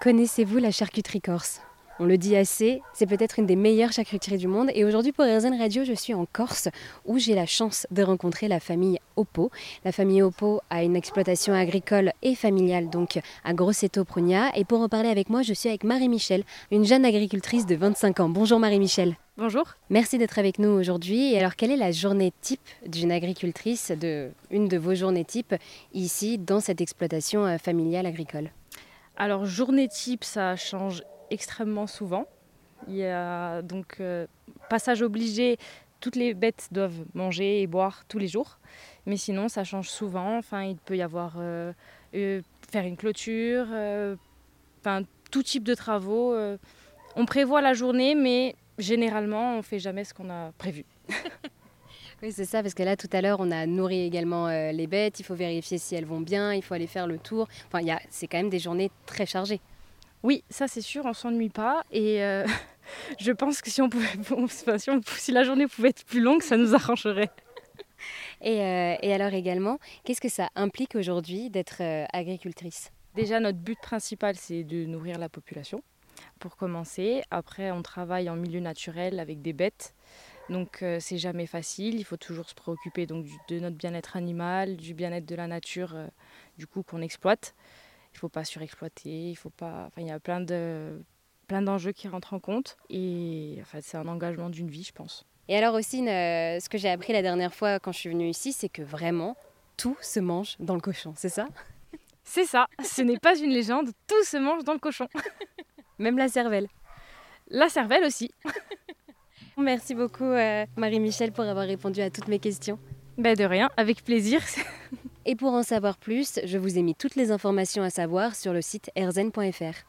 Connaissez-vous la charcuterie corse? On le dit assez, c'est peut-être une des meilleures charcuteries du monde. Et aujourd'hui, pour RZN Radio, je suis en Corse, où j'ai la chance de rencontrer la famille Oppo. La famille Oppo a une exploitation agricole et familiale, donc à Grosseto Prugna. Et pour en parler avec moi, je suis avec Marie-Michel, une jeune agricultrice de 25 ans. Bonjour Marie-Michel. Bonjour. Merci d'être avec nous aujourd'hui. Et alors, quelle est la journée type d'une agricultrice, de, une de vos journées type, ici, dans cette exploitation euh, familiale agricole? Alors, journée type, ça change extrêmement souvent. Il y a donc euh, passage obligé, toutes les bêtes doivent manger et boire tous les jours. Mais sinon, ça change souvent. Enfin, il peut y avoir euh, euh, faire une clôture, enfin tout type de travaux. on prévoit la journée, mais généralement, on fait jamais ce qu'on a prévu. Oui, c'est ça, parce que là, tout à l'heure, on a nourri également les bêtes. Il faut vérifier si elles vont bien, il faut aller faire le tour. Enfin, c'est quand même des journées très chargées. Oui, ça c'est sûr, on s'ennuie pas. Et euh, je pense que si, on pouvait, si, la journée pouvait être plus longue, ça nous arrangerait. Et, euh, et alors également, qu'est-ce que ça implique aujourd'hui d'être euh, agricultrice? Déjà, notre but principal, c'est de nourrir la population, pour commencer. Après, on travaille en milieu naturel avec des bêtes. Donc c'est jamais facile, il faut toujours se préoccuper donc, de notre bien-être animal, du bien-être de la nature, du coup qu'on exploite il faut pas surexploiter, il faut pas. Enfin, il y a plein de plein d'enjeux qui rentrent en compte et enfin, c'est un engagement d'une vie, je pense. Et alors aussi, euh, ce que j'ai appris la dernière fois quand je suis venue ici, c'est que vraiment tout se mange dans le cochon, c'est ça? C'est ça. Ce n'est pas une légende. Tout se mange dans le cochon. Même la cervelle. La cervelle aussi. Merci beaucoup euh, Marie-Michel pour avoir répondu à toutes mes questions. Ben de rien, avec plaisir. Et pour en savoir plus, je vous ai mis toutes les informations à savoir sur le site erzen.fr.